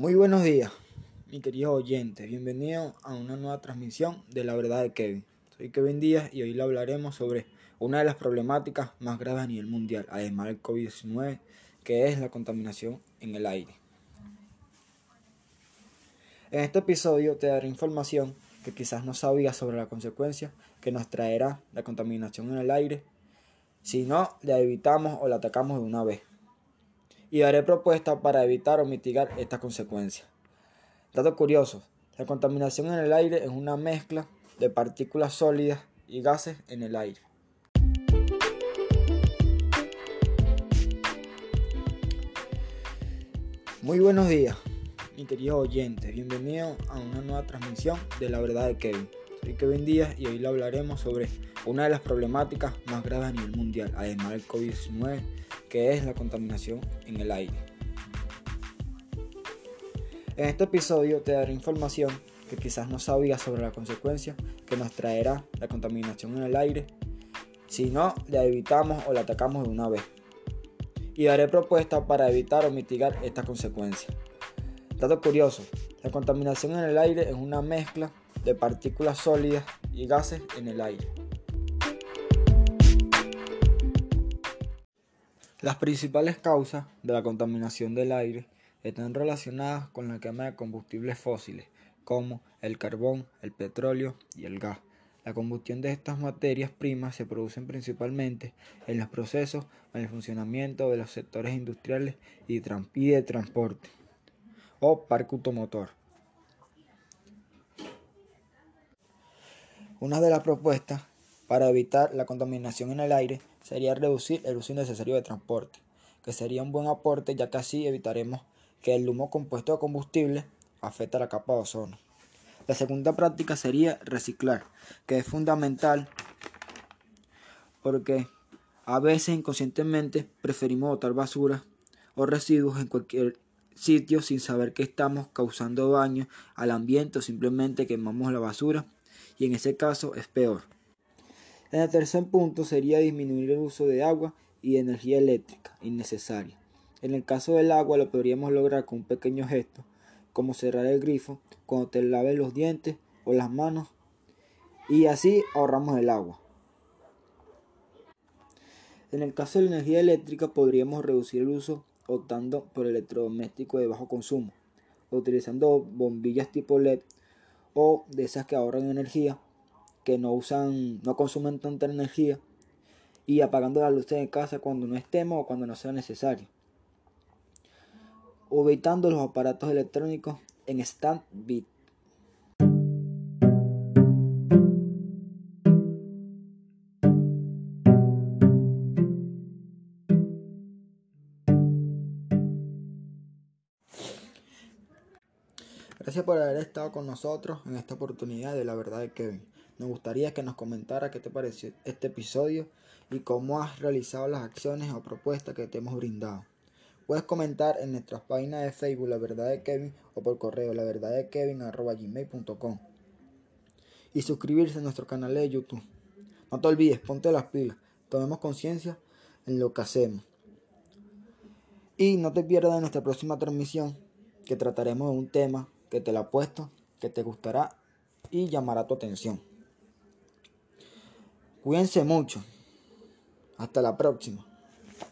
Muy buenos días, mi queridos oyentes. Bienvenidos a una nueva transmisión de La Verdad de Kevin. Soy Kevin Díaz y hoy le hablaremos sobre una de las problemáticas más graves a nivel mundial, además del COVID-19, que es la contaminación en el aire. En este episodio te daré información que quizás no sabías sobre la consecuencia que nos traerá la contaminación en el aire si no la evitamos o la atacamos de una vez y daré propuestas para evitar o mitigar estas consecuencias. Dato curioso, la contaminación en el aire es una mezcla de partículas sólidas y gases en el aire. Muy buenos días, mi queridos oyentes. Bienvenidos a una nueva transmisión de La Verdad de Kevin. Soy Kevin Díaz y hoy le hablaremos sobre una de las problemáticas más graves a nivel mundial, además del COVID-19, que es la contaminación en el aire. En este episodio te daré información que quizás no sabías sobre la consecuencia que nos traerá la contaminación en el aire si no la evitamos o la atacamos de una vez. Y daré propuestas para evitar o mitigar estas consecuencias. Dato curioso, la contaminación en el aire es una mezcla de partículas sólidas y gases en el aire. Las principales causas de la contaminación del aire están relacionadas con la quema de combustibles fósiles, como el carbón, el petróleo y el gas. La combustión de estas materias primas se produce principalmente en los procesos en el funcionamiento de los sectores industriales y de transporte o parque automotor. Una de las propuestas para evitar la contaminación en el aire sería reducir el uso innecesario de transporte, que sería un buen aporte ya que así evitaremos que el humo compuesto de combustible afecte a la capa de ozono. La segunda práctica sería reciclar, que es fundamental porque a veces inconscientemente preferimos botar basura o residuos en cualquier sitio sin saber que estamos causando daño al ambiente o simplemente quemamos la basura y en ese caso es peor. El tercer punto sería disminuir el uso de agua y energía eléctrica innecesaria. En el caso del agua lo podríamos lograr con un pequeño gesto, como cerrar el grifo cuando te laves los dientes o las manos y así ahorramos el agua. En el caso de la energía eléctrica podríamos reducir el uso optando por electrodomésticos de bajo consumo, utilizando bombillas tipo LED o de esas que ahorran energía que no usan, no consumen tanta energía y apagando las luces de casa cuando no estemos o cuando no sea necesario. Ubicando los aparatos electrónicos en stand bit. Gracias por haber estado con nosotros en esta oportunidad de la verdad de Kevin. Nos gustaría que nos comentara qué te pareció este episodio y cómo has realizado las acciones o propuestas que te hemos brindado. Puedes comentar en nuestras páginas de Facebook La Verdad de Kevin o por correo la verdad de Kevin y suscribirse a nuestro canal de YouTube. No te olvides, ponte las pilas, tomemos conciencia en lo que hacemos. Y no te pierdas en nuestra próxima transmisión que trataremos de un tema que te lo apuesto, que te gustará y llamará tu atención. Cuídense mucho. Hasta la próxima.